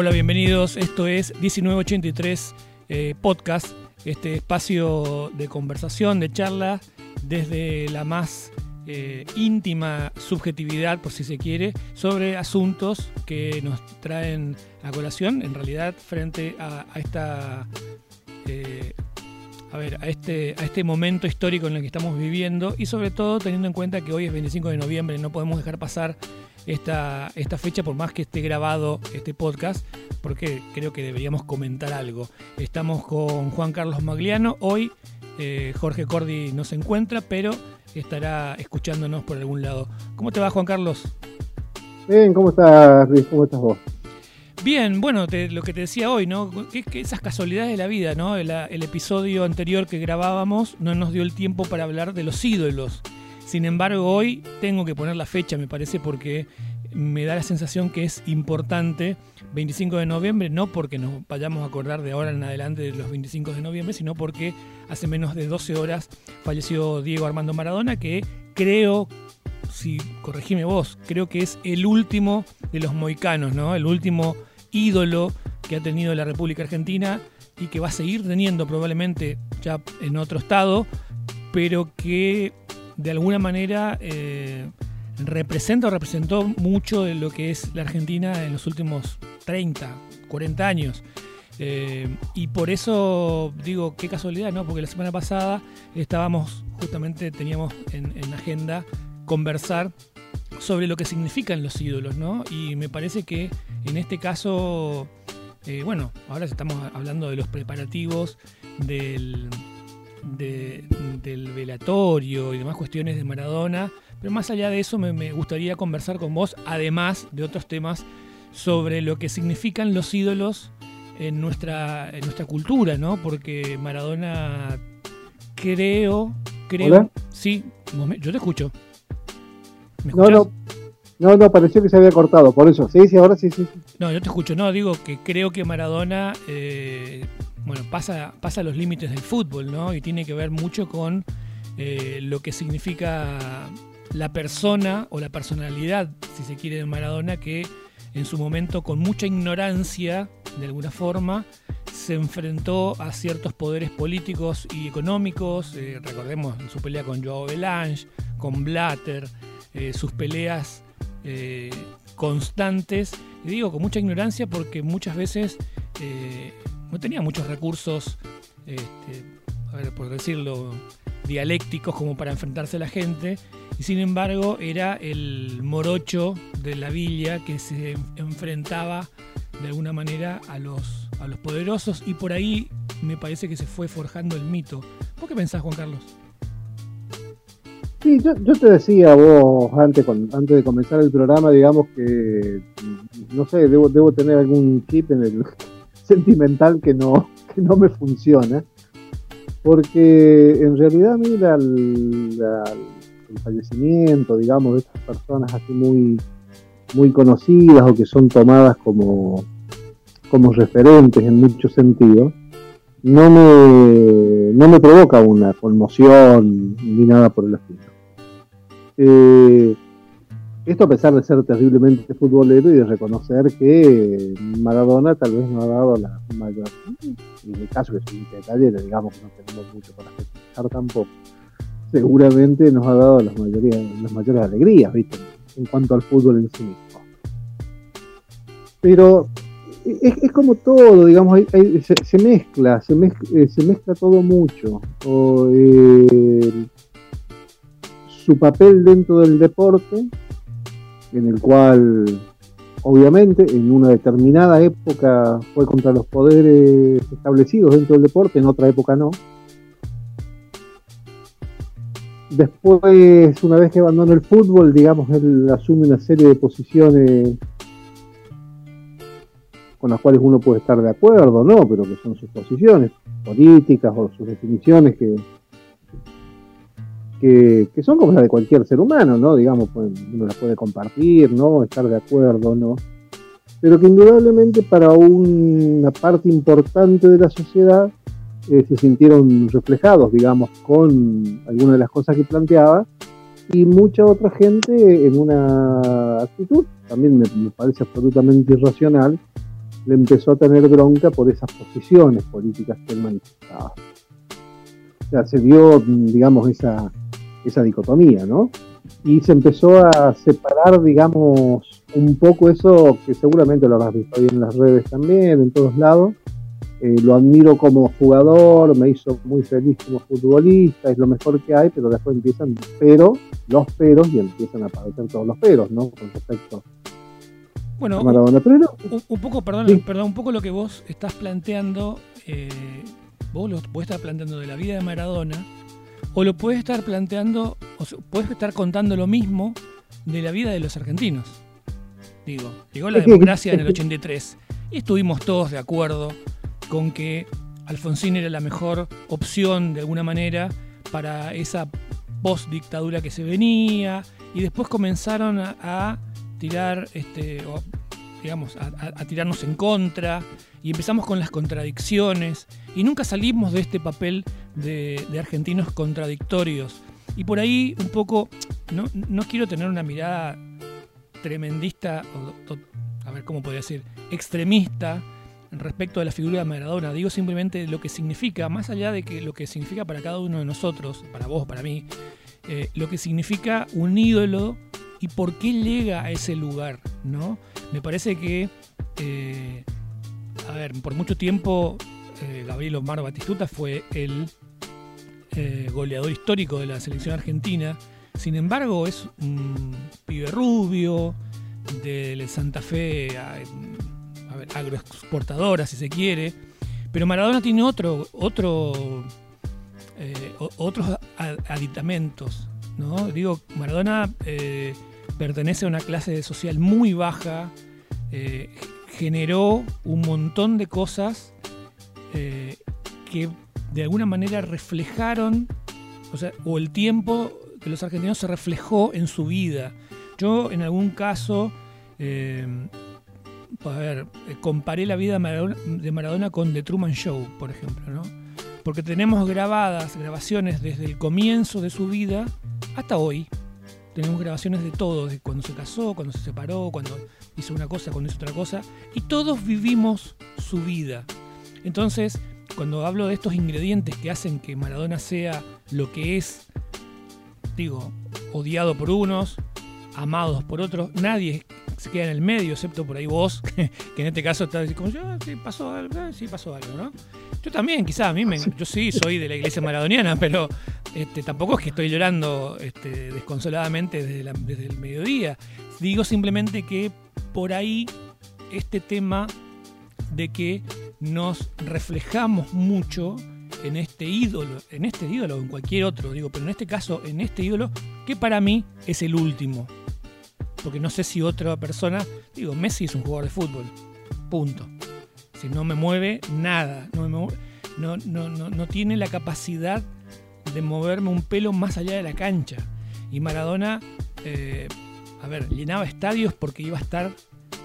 Hola, bienvenidos. Esto es 1983 eh, Podcast, este espacio de conversación, de charla, desde la más eh, íntima subjetividad, por si se quiere, sobre asuntos que nos traen a colación, en realidad, frente a, esta. Eh, a ver, a este, a este momento histórico en el que estamos viviendo y sobre todo teniendo en cuenta que hoy es 25 de noviembre, no podemos dejar pasar esta, esta fecha, por más que esté grabado este podcast, porque creo que deberíamos comentar algo. Estamos con Juan Carlos Magliano. Hoy eh, Jorge Cordi no se encuentra, pero estará escuchándonos por algún lado. ¿Cómo te va, Juan Carlos? Bien, ¿cómo estás, Luis? ¿Cómo estás vos? Bien, bueno, lo que te decía hoy, ¿no? Que, que esas casualidades de la vida, ¿no? El, el, episodio anterior que grabábamos no nos dio el tiempo para hablar de los ídolos. Sin embargo, hoy tengo que poner la fecha, me parece, porque me da la sensación que es importante 25 de noviembre, no porque nos vayamos a acordar de ahora en adelante de los 25 de noviembre, sino porque hace menos de 12 horas falleció Diego Armando Maradona, que creo, si corregime vos, creo que es el último de los moicanos, ¿no? El último ídolo que ha tenido la República Argentina y que va a seguir teniendo probablemente ya en otro estado, pero que de alguna manera eh, representa o representó mucho de lo que es la Argentina en los últimos 30, 40 años. Eh, y por eso digo, qué casualidad, ¿no? Porque la semana pasada estábamos, justamente teníamos en, en agenda conversar sobre lo que significan los ídolos, ¿no? Y me parece que en este caso, eh, bueno, ahora estamos hablando de los preparativos del, del velatorio y demás cuestiones de Maradona, pero más allá de eso me, gustaría conversar con vos, además de otros temas, sobre lo que significan los ídolos en nuestra, en nuestra cultura, ¿no? Porque Maradona creo, creo, sí, yo te escucho. no, no, no, no, pareció que se había cortado, por eso, sí, sí, ahora sí, sí. No, yo te escucho, no, digo que creo que Maradona eh, bueno, pasa, pasa los límites del fútbol, ¿no? Y tiene que ver mucho con eh, lo que significa la persona o la personalidad, si se quiere, de Maradona, que en su momento, con mucha ignorancia, de alguna forma, se enfrentó a ciertos poderes políticos y económicos. Eh, recordemos su pelea con Joao Belange, con Blatter, eh, sus peleas constantes. Y digo con mucha ignorancia porque muchas veces no tenía muchos recursos, este, a ver, por decirlo, dialécticos como para enfrentarse a la gente, y sin embargo era el morocho de la villa que se enfrentaba de alguna manera a los, a los poderosos, y por ahí me parece que se fue forjando el mito. ¿Por qué pensás, Juan Carlos? Sí, yo, te decía vos antes, antes de comenzar el programa, digamos que, no sé, debo, debo tener algún chip en el, sentimental que no, que no me funciona, porque en realidad, mira, el, el fallecimiento, digamos, de estas personas así muy, muy conocidas o que son tomadas como, como referentes en muchos sentidos, no me, no me provoca una conmoción ni nada por el estilo. Eh, esto a pesar de ser terriblemente futbolero y de reconocer que Maradona tal vez no ha dado la mayor, en el caso que es un detalle, digamos que no tenemos mucho para festejar tampoco, seguramente nos ha dado las, mayoría, las mayores alegrías, ¿viste? En cuanto al fútbol en sí mismo. Pero es, como todo, digamos, se, mezcla, se mezcla, eh, todo mucho. Eh, su papel dentro del deporte en el cual obviamente en una determinada época fue contra los poderes establecidos dentro del deporte, en otra época no. Después, una vez que abandona el fútbol, digamos, él asume una serie de posiciones con las cuales uno puede estar de acuerdo, ¿no? Pero que son sus posiciones políticas o sus definiciones que, que, son como las de cualquier ser humano, ¿no? Digamos, pues, uno las puede compartir, ¿no? Estar de acuerdo, ¿no? Pero que indudablemente para una parte importante de la sociedad eh, se sintieron reflejados, digamos, con algunas de las cosas que planteaba y mucha otra gente en una actitud, también me, parece absolutamente irracional, le empezó a tener bronca por esas posiciones políticas que él manifestaba. O sea, se vio, digamos, esa, esa dicotomía, ¿no? Y se empezó a separar, digamos, un poco eso que seguramente lo habrás visto ahí en las redes también, en todos lados. Eh, lo admiro como jugador, me hizo muy feliz como futbolista, es lo mejor que hay, pero después empiezan pero, los peros y empiezan a aparecer todos los peros, ¿no? Con respecto bueno, un, poco, perdón, perdón, un poco lo que vos estás planteando, eh, vos lo puedes estar planteando de la vida de Maradona, o lo puedes estar planteando, o puedes estar contando lo mismo de la vida de los argentinos. Digo, llegó la democracia en el 83 y estuvimos todos de acuerdo con que Alfonsín era la mejor opción de alguna manera para esa post-dictadura que se venía y después comenzaron a tirar, este, digamos, a, tirarnos en contra y empezamos con las contradicciones y nunca salimos de este papel de, argentinos contradictorios. Y por ahí un poco, no, no quiero tener una mirada tremendista, a ver cómo podría decir, extremista respecto a la figura de Maradona. Digo simplemente lo que significa, más allá de que lo que significa para cada uno de nosotros, para vos, para mí, eh, lo que significa un ídolo y por qué llega a ese lugar, ¿no? Me parece que, eh, a ver, por mucho tiempo eh, Gabriel Omar Batistuta fue el eh, goleador histórico de la selección argentina. Sin embargo, es un pibe rubio, de Santa Fe, a, agroexportadora, si se quiere. Pero Maradona tiene otro, otro, otros aditamentos. ¿no? Digo, Maradona pertenece a una clase social muy baja, eh, generó un montón de cosas eh, que de alguna manera reflejaron, o, sea, o el tiempo de los argentinos se reflejó en su vida. Yo en algún caso, eh, a ver, comparé la vida de Maradona con The Truman Show, por ejemplo, ¿no? Porque tenemos grabadas, grabaciones desde el comienzo de su vida hasta hoy tenemos grabaciones de todo, de cuando se casó, cuando se separó, cuando hizo una cosa, cuando hizo otra cosa, y todos vivimos su vida. Entonces, cuando hablo de estos ingredientes que hacen que Maradona sea lo que es, digo, odiado por unos, amados por otros, nadie se queda en el medio, excepto por ahí vos, que en este caso estás como yo, sí pasó algo, eh, sí pasó algo, ¿no? Yo también, quizás, a mí, me, yo sí soy de la iglesia maradoniana, pero este, tampoco es que estoy llorando este, desconsoladamente desde, desde el mediodía. Digo simplemente que por ahí este tema de que nos reflejamos mucho en este ídolo, en este ídolo o en cualquier otro, digo, pero en este caso, en este ídolo, que para mí es el último. Porque no sé si otra persona, digo, Messi es un jugador de fútbol, punto. Si no me mueve nada, no, no, no, no, tiene la capacidad de moverme un pelo más allá de la cancha. Y Maradona, eh, a ver, llenaba estadios porque iba a estar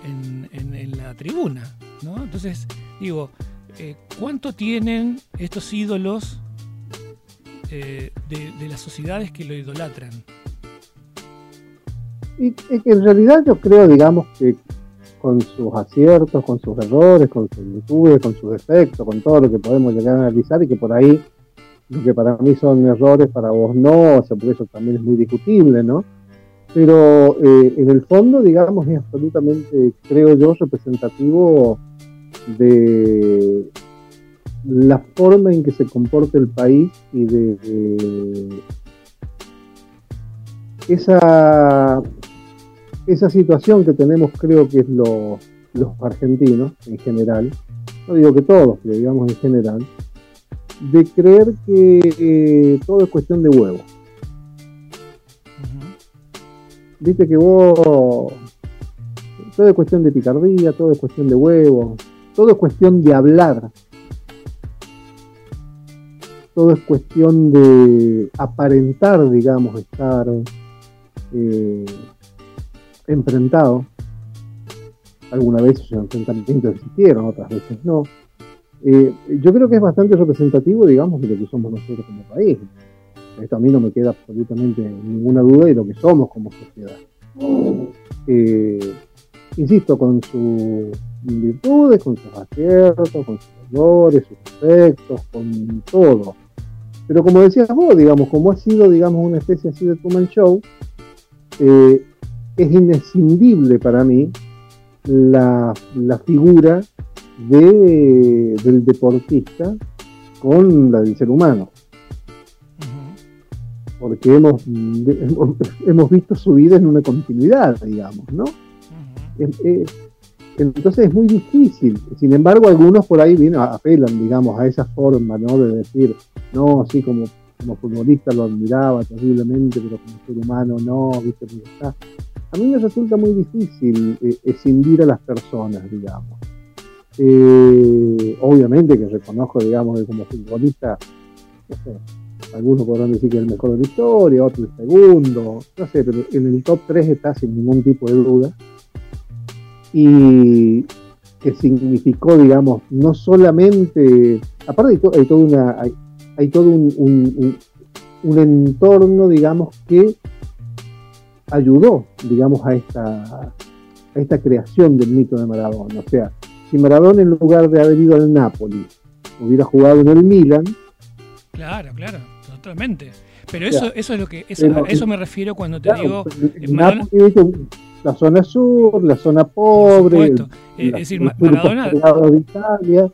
en, la tribuna, ¿no? Entonces, digo, eh, ¿cuánto tienen estos ídolos eh, de, las sociedades que lo idolatran? Y, en realidad yo creo, digamos, que con sus aciertos, con sus errores, con sus virtudes, con sus defectos, con todo lo que podemos llegar a analizar y que por ahí lo que para mí son errores, para vos no, o sea, por eso también es muy discutible, ¿no? Pero eh, en el fondo, digamos, es absolutamente, creo yo, representativo de la forma en que se comporta el país y de esa esa situación que tenemos, creo que es los argentinos en general, no digo que todos, pero digamos en general, de creer que eh, todo es cuestión de huevo. Viste que vos, todo es cuestión de picardía, todo es cuestión de huevo, todo es cuestión de hablar, todo es cuestión de aparentar, digamos, estar eh, enfrentado. Algunas veces esos enfrentamientos existieron, otras veces no. Eh, yo creo que es bastante representativo, digamos, de lo que somos nosotros como país. Esto a mí no me queda absolutamente ninguna duda de lo que somos como sociedad. Eh, insisto, con su virtudes, con sus aciertos, con sus errores, sus defectos, con todo. Pero como decías vos, digamos, como ha sido, digamos, una especie así de Truman Show, eh, es inescindible para mí la, figura de, del deportista con la del ser humano. Porque hemos, hemos, visto su vida en una continuidad, digamos, ¿no? entonces es muy difícil. Sin embargo, algunos por ahí vienen, apelan, digamos, a esa forma, ¿no? De decir, no, así como, como futbolista lo admiraba terriblemente, pero como ser humano no, ¿viste? está. A mí me resulta muy difícil eh, escindir a las personas, digamos. Eh, obviamente que reconozco, digamos, que como futbolista, no sé, algunos podrán decir que es el mejor de la historia, otro el segundo, no sé, pero en el top 3 está sin ningún tipo de duda y que significó, digamos, no solamente, aparte hay, todo, una, hay, todo un, entorno, digamos, que ayudó, digamos, a esta, a esta creación del mito de Maradona. O sea, si Maradona en lugar de haber ido al Napoli hubiera jugado en el Milan. Claro, claro, totalmente. Pero eso, eso es lo que, eso, a eso me refiero cuando te digo. Maradona, la zona sur, la zona pobre. es decir, Maradona, de Italia.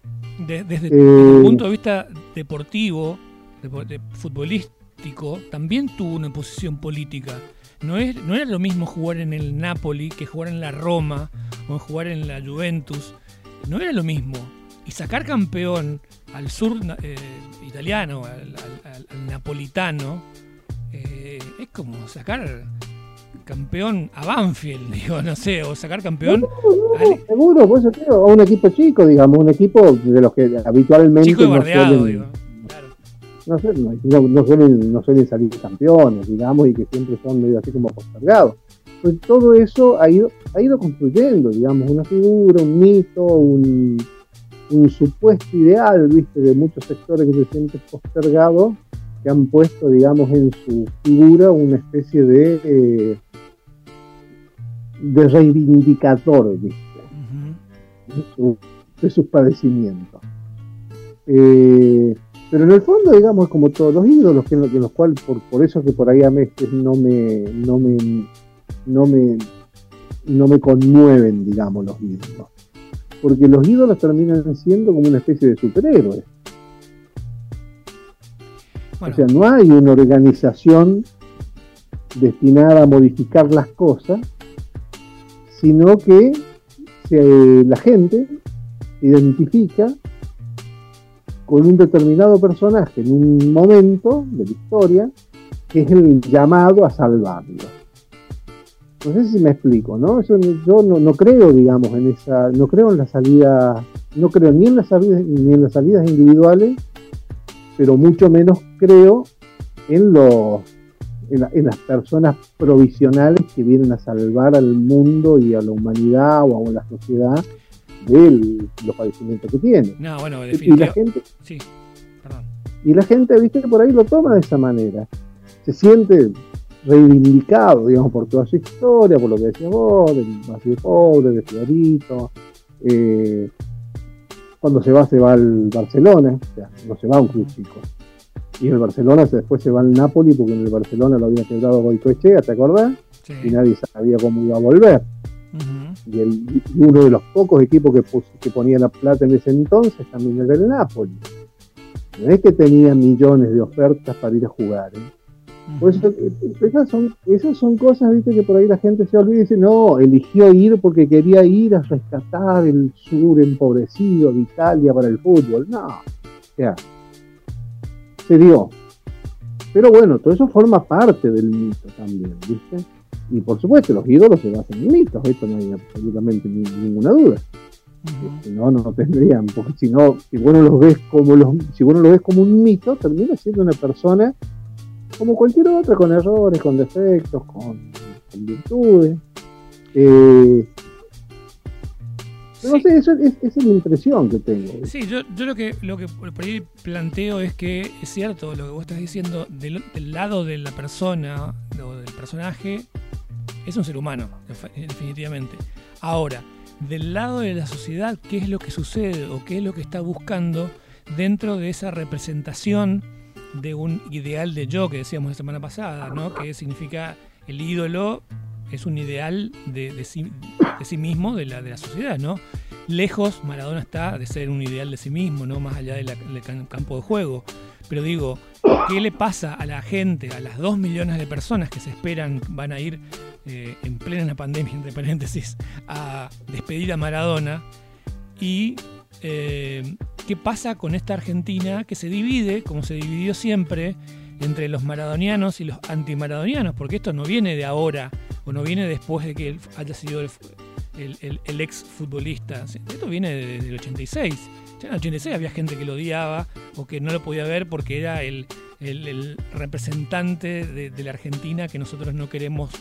desde el eh, punto de vista deportivo, futbolístico, también tuvo una posición política. No, es, no era lo mismo jugar en el Napoli que jugar en la Roma o jugar en la Juventus. No era lo mismo. Y sacar campeón al sur eh, italiano, al, napolitano, eh, es como sacar campeón a Banfield, digo, no sé, o sacar campeón. seguro, pues a un equipo chico, digamos, un equipo de los que habitualmente. Chico no bardeado, digo. No, no, suelen, no suelen salir campeones, digamos, y que siempre son medio así como postergados. Pues todo eso ha ido, ha ido construyendo, digamos, una figura, un mito, un, un supuesto ideal, viste, de muchos sectores que se sienten postergados, que han puesto, digamos, en su figura una especie de eh, de reivindicador de, sus padecimientos. Eh, pero en el fondo, digamos, como todos los ídolos, que, en los cuales, por, por eso que por ahí a veces no me, no me, no me, no me conmueven, digamos, los ídolos. Porque los ídolos terminan siendo como una especie de superhéroes. O sea, no hay una organización destinada a modificar las cosas, sino que la gente identifica con un determinado personaje en un momento de la historia que es el llamado a salvarlo. No sé si me explico, ¿no? yo no, creo, digamos, en esa, no creo en la salida, no creo ni en las salidas, ni en las salidas individuales, pero mucho menos creo en los en, las personas provisionales que vienen a salvar al mundo y a la humanidad o a la sociedad de los padecimientos que tienen. No, bueno, y la gente, sí, perdón. Y la gente, viste, por ahí lo toma de esa manera. Se siente reivindicado, digamos, por toda su historia, por lo que decía vos, del vacío pobre, de Fiorito. Eh, cuando se va, se va al Barcelona, o sea, no se va a un club chico y el Barcelona después se va al Napoli porque en el Barcelona lo había quebrado Goicoechea, ¿te acordás? Y nadie sabía cómo iba a volver. Y el, uno de los pocos equipos que, que ponía la plata en ese entonces también era el Napoli. No es que tenía millones de ofertas para ir a jugar. ¿eh? Pues esas, son, esas son cosas ¿viste? que por ahí la gente se olvida y dice, no, eligió ir porque quería ir a rescatar el sur empobrecido de Italia para el fútbol. No, o sea, se dio. Pero bueno, todo eso forma parte del mito también, ¿viste? Y por supuesto, los ídolos se basan en mitos, esto no hay absolutamente ninguna duda. Si no, no tendrían, porque si no, si vos no los ves como los, si vos lo ves como un mito, termina siendo una persona como cualquier otra, con errores, con defectos, con, virtudes. Eh, no sé, eso, es, esa es la impresión que tengo. Sí, yo, yo lo que lo que por ahí planteo es que es cierto lo que vos estás diciendo, del, lado de la persona o del personaje, es un ser humano, definitivamente. Ahora, del lado de la sociedad qué es lo que sucede o qué es lo que está buscando dentro de esa representación de un ideal de yo que decíamos la semana pasada, ¿no? que significa el ídolo es un ideal de, sí, de sí, mismo, de la, de la sociedad, ¿no? Lejos, Maradona está de ser un ideal de sí mismo, ¿no? Más allá del campo de juego. Pero digo, ¿qué le pasa a la gente, a las dos millones de personas que se esperan van a ir eh, en plena pandemia, entre paréntesis, a despedir a Maradona? Y eh, qué pasa con esta Argentina que se divide, como se dividió siempre, entre los maradonianos y los antimaradonianos, porque esto no viene de ahora, o no viene después de que haya sido el, ex futbolista. Esto viene desde el 86. Ya en el 86 había gente que lo odiaba o que no lo podía ver porque era el, representante de, la Argentina que nosotros no queremos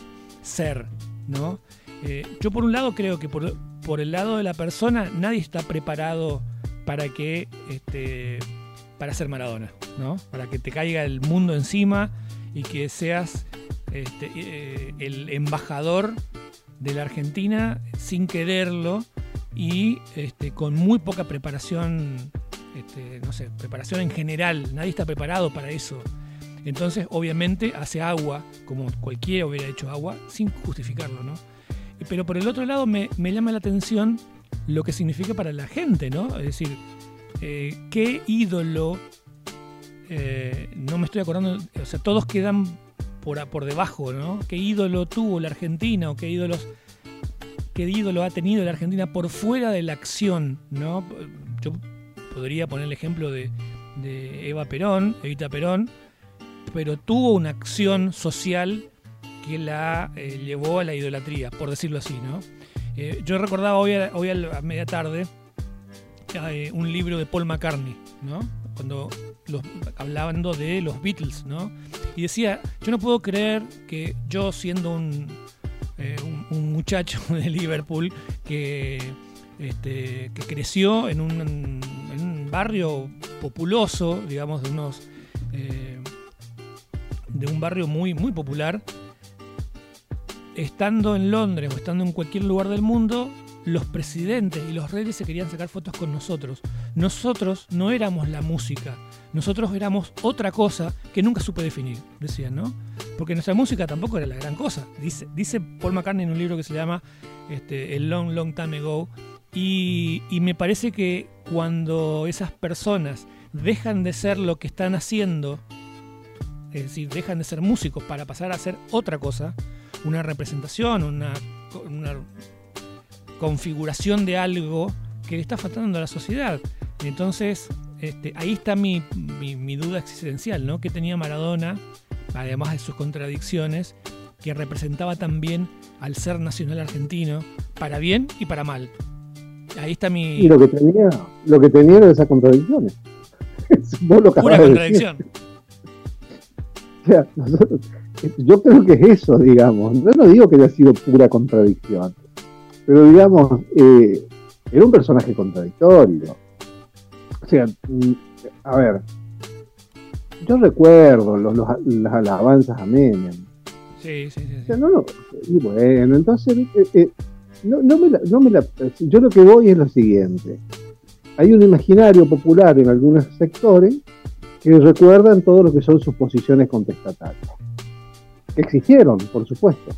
ser, ¿no? Eh, yo por un lado creo que por, por, el lado de la persona nadie está preparado para que este, para ser Maradona, ¿no? Para que te caiga el mundo encima y que seas este, eh, el embajador de la Argentina sin quererlo y este, con muy poca preparación, este, no sé, preparación en general, nadie está preparado para eso. Entonces, obviamente, hace agua, como cualquiera hubiera hecho agua, sin justificarlo, ¿no? Pero por el otro lado, me, llama la atención lo que significa para la gente, ¿no? Es decir, eh, qué ídolo, eh, no me estoy acordando, o sea, todos quedan por, por debajo, ¿no? ¿Qué ídolo tuvo la Argentina o qué ídolos qué ídolo ha tenido la Argentina por fuera de la acción, ¿no? Yo podría poner el ejemplo de, Eva Perón, Evita Perón, pero tuvo una acción social que la eh, llevó a la idolatría, por decirlo así, ¿no? Eh, yo recordaba hoy a, hoy a, media tarde eh, un libro de Paul McCartney, ¿no? Cuando hablando de los Beatles, ¿no? Y decía, yo no puedo creer que yo siendo un, eh, un, muchacho de Liverpool que, este, que creció en un, barrio populoso, digamos, de unos de un barrio muy, muy popular, estando en Londres o estando en cualquier lugar del mundo, los presidentes y los reyes se querían sacar fotos con nosotros. Nosotros no éramos la música, nosotros éramos otra cosa que nunca supe definir, decían, ¿no? Porque nuestra música tampoco era la gran cosa. Dice, Paul McCartney en un libro que se llama este, El Long, Long Time Ago. Y, me parece que cuando esas personas dejan de ser lo que están haciendo, es decir, dejan de ser músicos para pasar a ser otra cosa, una representación, una, una configuración de algo que le está faltando a la sociedad. Entonces, este, ahí está mi, duda existencial, ¿no? Que tenía Maradona, además de sus contradicciones, que representaba también al ser nacional argentino, para bien y para mal. Ahí está mi. Y lo que tenía, lo que tenía era esas contradicciones. Pura contradicción. yo creo que es eso, digamos. Yo no digo que haya sido pura contradicción, pero digamos, eh, era un personaje contradictorio sea, mm, a ver, yo recuerdo los, las alabanzas a Menem. Sí, sí, sí. y bueno, entonces, eh, eh, no, me la, no me la, yo lo que voy es lo siguiente. Hay un imaginario popular en algunos sectores que recuerdan todo lo que son sus posiciones contestatarias. Que existieron, por supuesto.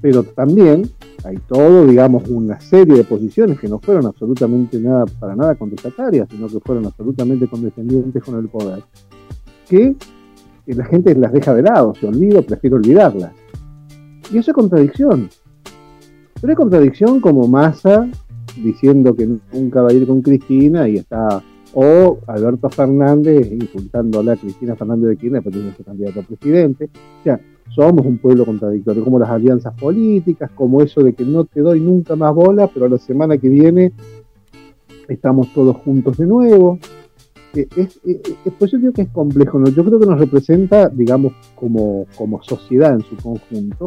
Pero también hay todo, digamos, una serie de posiciones que no fueron absolutamente nada, para nada contestatarias, sino que fueron absolutamente condescendientes con el poder, que la gente las deja de lado, se olvida, prefiere olvidarlas. Y eso es contradicción. Pero es contradicción como Massa diciendo que nunca va a ir con Cristina y está, o Alberto Fernández insultándole a Cristina Fernández de Kirchner, porque tiene su candidato a presidente. O sea, somos un pueblo contradictorio, como las alianzas políticas, como eso de que no te doy nunca más bola, pero la semana que viene estamos todos juntos de nuevo. Eh, es, eh, eh, pues yo digo que es complejo, yo creo que nos representa, digamos, como, como sociedad en su conjunto,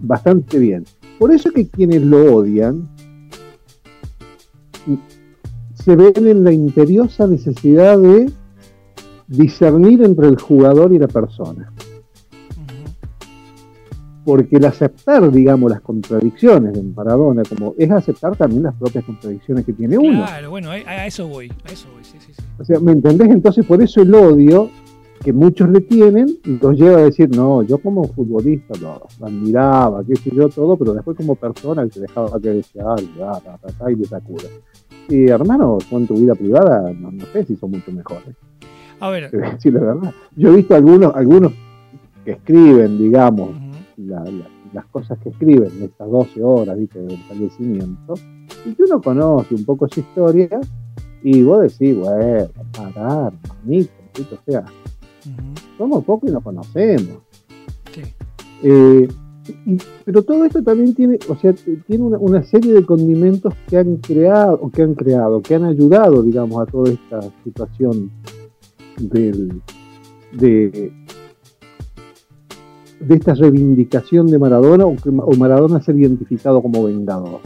bastante bien. Por eso que quienes lo odian se ven en la imperiosa necesidad de discernir entre el jugador y la persona. porque el aceptar, digamos, las contradicciones de Maradona, como es aceptar también las propias contradicciones que tiene uno. Claro, bueno, a eso voy, a eso voy, sí, sí, sí. O sea, ¿me entendés? Entonces, por eso el odio que muchos le tienen los lleva a decir, no, yo como futbolista lo, admiraba, qué sé yo, todo, pero después como persona se dejaba que decía, ta, y le sacura. Y hermano, con tu vida privada, no, sé si son mucho mejores. A ver. Sí, la verdad. Yo he visto algunos, algunos que escriben, digamos, las cosas que escriben en estas 12 horas ¿viste? del fallecimiento, y que uno conoce un poco su historia, y vos decís, bueno, parar, manito, o sea, somos pocos y nos conocemos. Eh, pero todo esto también tiene, o sea, tiene una, serie de condimentos que han creado, o que han creado, que han ayudado, digamos, a toda esta situación del, de, de esta reivindicación de Maradona o, o Maradona ser identificado como vengador.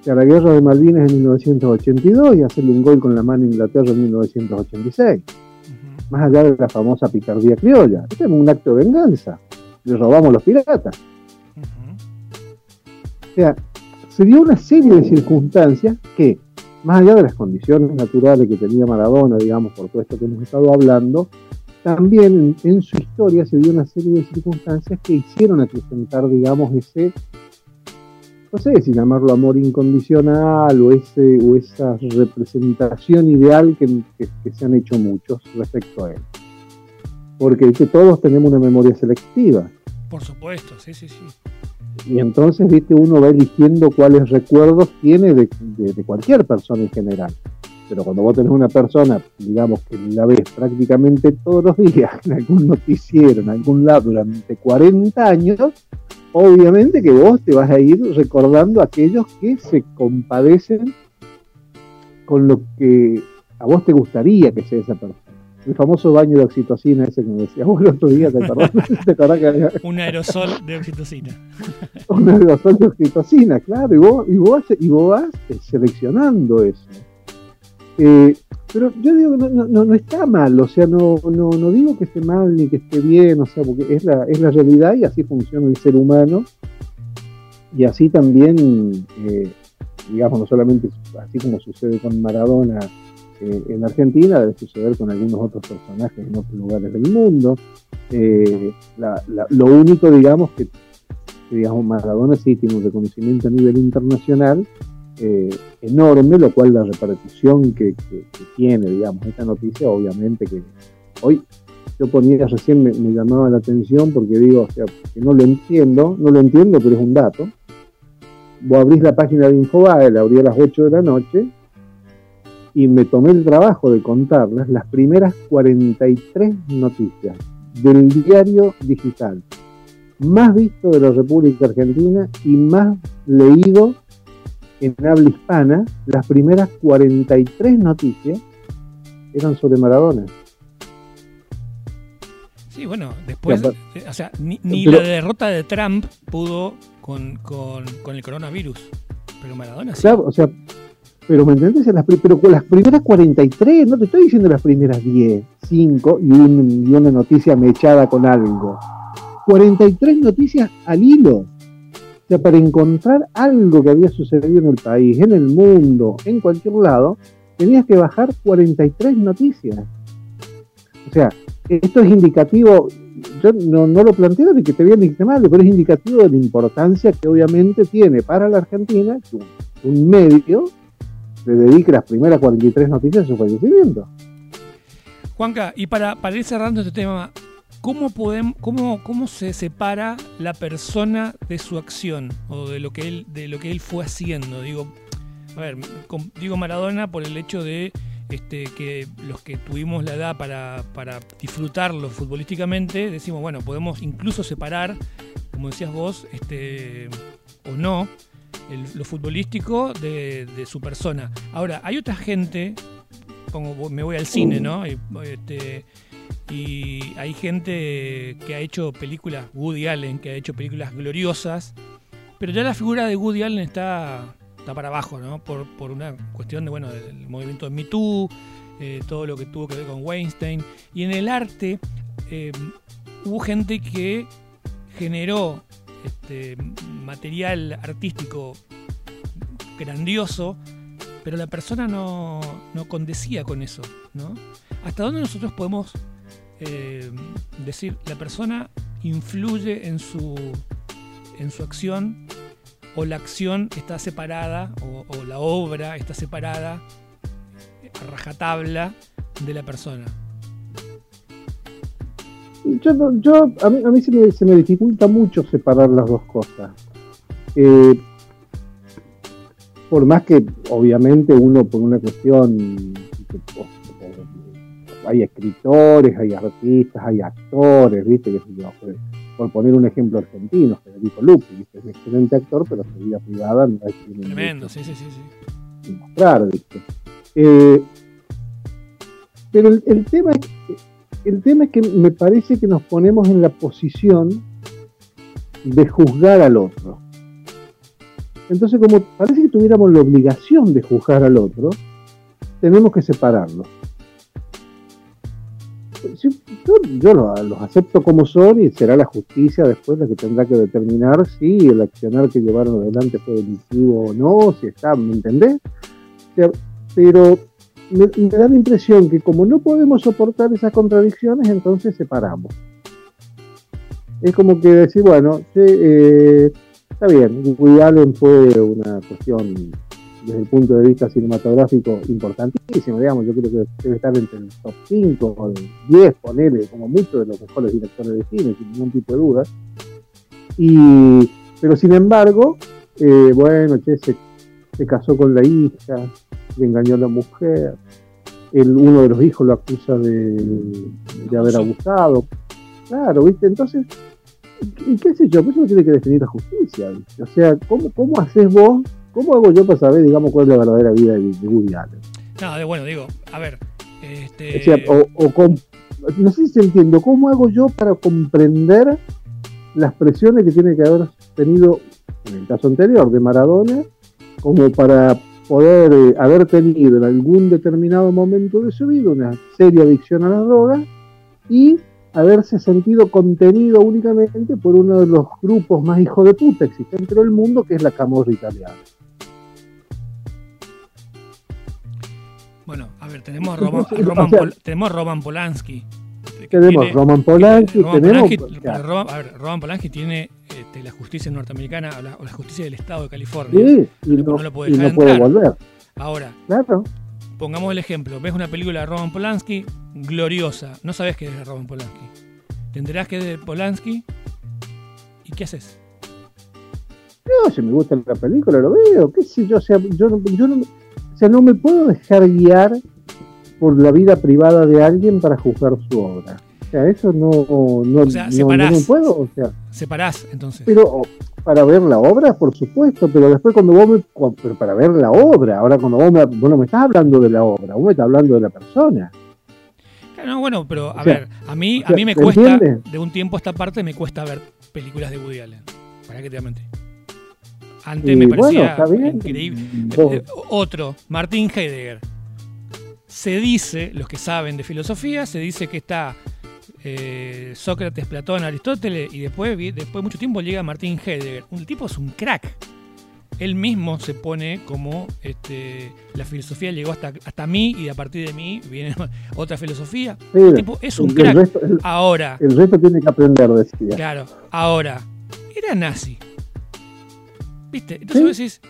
O sea, la guerra de Malvinas en 1982 y hacerle un gol con la mano a Inglaterra en 1986 más allá de la famosa picardía criolla. Este es un acto de venganza. Le robamos los piratas. O sea, se dio una serie de circunstancias que, más allá de las condiciones naturales que tenía Maradona, digamos, por todo esto que hemos estado hablando, también en, en su historia se dio una serie de circunstancias que hicieron acrecentar, digamos, ese no sé si llamarlo amor incondicional o, ese, o esa representación ideal que, se han hecho muchos respecto a él. Porque todos tenemos una memoria selectiva. Por supuesto, sí, sí, sí. Y entonces, viste, uno va eligiendo cuáles recuerdos tiene de, cualquier persona en general. Pero cuando vos tenés una persona, digamos, que la ves prácticamente todos los días en algún noticiero, en algún lado durante 40 años, obviamente que vos te vas a ir recordando aquellos que se compadecen con lo que a vos te gustaría que sea esa persona. El famoso baño de oxitocina ese que me decíamos el otro día, ¿te acordás? Un aerosol de oxitocina. Un aerosol de oxitocina, claro, y vos, y vos, y vos vas seleccionando eso. Eh, pero yo digo que no, no, no, está mal, o sea, no, no, no digo que esté mal ni que esté bien, o sea, porque es la, es la realidad y así funciona el ser humano. Y así también, eh, digamos, no solamente así como sucede con Maradona eh, en Argentina, debe suceder con algunos otros personajes en otros lugares del mundo. Eh, lo único, digamos, que, digamos, Maradona sí tiene un reconocimiento a nivel internacional, eh, enorme, lo cual la repercusión que, tiene, digamos, esta noticia, obviamente que hoy yo ponía recién me, llamaba la atención porque digo, o sea, que no lo entiendo, no lo entiendo, pero es un dato. Vos abrís la página de Infobae, la abrí a las 8 de la noche y me tomé el trabajo de contarlas las primeras 43 noticias del diario digital más visto de la República Argentina y más leído en habla hispana, las primeras 43 noticias eran sobre Maradona. Sí, bueno, después, o sea, ni, la derrota de Trump pudo con, el coronavirus, pero Maradona sí. Claro, o sea, pero ¿me entiendes? pero con las primeras 43, no te estoy diciendo las primeras 10, 5 y, y una noticia mechada con algo. 43 noticias al hilo. O sea, para encontrar algo que había sucedido en el país, en el mundo, en cualquier lado, tenías que bajar 43 noticias. O sea, esto es indicativo, yo no, lo planteo de que te que mal, pero es indicativo de la importancia que obviamente tiene para la Argentina un, medio le dedique las primeras 43 noticias a su fallecimiento. Juanca, y para, para ir cerrando este tema, ¿cómo, podemos, cómo, cómo se separa la persona de su acción o de lo que él, de lo que él fue haciendo? Digo, a ver, digo Maradona por el hecho de este, que los que tuvimos la edad para, disfrutarlo futbolísticamente, decimos, bueno, podemos incluso separar, como decías vos, este, o no, lo futbolístico de, su persona. Ahora, hay otra gente, como me voy al cine, ¿no? Este, y hay gente que ha hecho películas, Woody Allen, que ha hecho películas gloriosas, pero ya la figura de Woody Allen está, está para abajo, ¿no? Por, por una cuestión de, bueno, del movimiento de Me Too, eh, todo lo que tuvo que ver con Weinstein. Y en el arte eh, hubo gente que generó este, material artístico grandioso, pero la persona no, no condecía con eso, ¿no? ¿Hasta dónde nosotros podemos eh, decir la persona influye en su, en su acción o la acción está separada o, o la obra está separada a rajatabla de la persona? Yo, yo, a mí, a mí se, me, se, me, dificulta mucho separar las dos cosas. Eh, por más que obviamente uno por una cuestión hay escritores, hay artistas, hay actores, viste que por, por, poner un ejemplo argentino, Federico Lupi, ¿viste? es un excelente actor, pero su vida privada no es tremendo, sí, sí, sí, sí. Mostrar, viste. Eh, pero el, el tema es que el tema es que me parece que nos ponemos en la posición de juzgar al otro. Entonces, como parece que tuviéramos la obligación de juzgar al otro, tenemos que separarlo. Yo, yo los acepto como son y será la justicia después la que tendrá que determinar si el accionar que llevaron adelante fue delictivo o no, si está, ¿me entendés? pero me, da la impresión que como no podemos soportar esas contradicciones, entonces separamos. Es como que decir, bueno, eh, está bien, Woody Allen fue una cuestión desde el punto de vista cinematográfico importantísimo, digamos, yo creo que debe estar entre el top 5 o el 10, ponele, como mucho de los mejores directores de cine, sin ningún tipo de duda. Y, pero sin embargo, eh, bueno, che, se, se casó con la hija, le engañó a la mujer, el, uno de los hijos lo acusa de, de haber abusado. Claro, ¿viste? Entonces, ¿y qué sé yo? Pues eso tiene que definir la justicia. ¿viste? O sea, ¿cómo, ¿cómo haces vos? ¿Cómo hago yo para saber, digamos, cuál es la verdadera vida de, de Woody Allen? No, de, bueno, digo, a ver. Este... O sea, o, o con, no sé si se entiendo, ¿cómo hago yo para comprender las presiones que tiene que haber tenido, en el caso anterior, de Maradona, como para poder eh, haber tenido en algún determinado momento de su vida una seria adicción a las drogas y haberse sentido contenido únicamente por uno de los grupos más hijo de puta existentes del mundo, que es la camorra italiana. Bueno, a ver, tenemos, Roman, Roman, Pol tenemos Roman Polanski. Tenemos tiene, Roman Polanski, Roman tenemos... Polanski, claro. Roman, a ver, Roman Polanski tiene este, la justicia norteamericana o la, o la, justicia del Estado de California. Sí, y no, no, lo puede, y no puede volver. Ahora, claro. pongamos el ejemplo. Ves una película de Roman Polanski gloriosa. No sabes que es de Roman Polanski. Te enterás que es de Polanski. ¿Y qué haces? No, si me gusta la película, lo veo. ¿Qué sé yo? O sea, yo, yo no, o sea, no me puedo dejar guiar por la vida privada de alguien para juzgar su obra. Sea, eso no, no, o sea, no, separás, no, puedo. O sea, separás, entonces. Pero para ver la obra, por supuesto, pero después cuando vos me, pero para ver la obra, ahora cuando vos me, vos no me estás hablando de la obra, vos me estás hablando de la persona. No, bueno, pero a o sea, ver, a mí, a mí me cuesta, entiendes? de un tiempo a esta parte me cuesta ver películas de Woody Allen. ¿Para qué te voy? Antes y me parecía bueno, increíble. Eh, otro, Martín Heidegger. Se dice, los que saben de filosofía, se dice que está eh, Sócrates, Platón, Aristóteles y después, después de mucho tiempo llega Martín Heidegger. Un tipo es un crack. Él mismo se pone como este, la filosofía llegó hasta, hasta mí y a partir de mí viene otra filosofía. Sí, el tipo es un el crack. Resto, el, ahora. El resto tiene que aprender, decía. Claro, ahora. Era nazi. ¿Viste? Entonces ¿Sí? vos decís,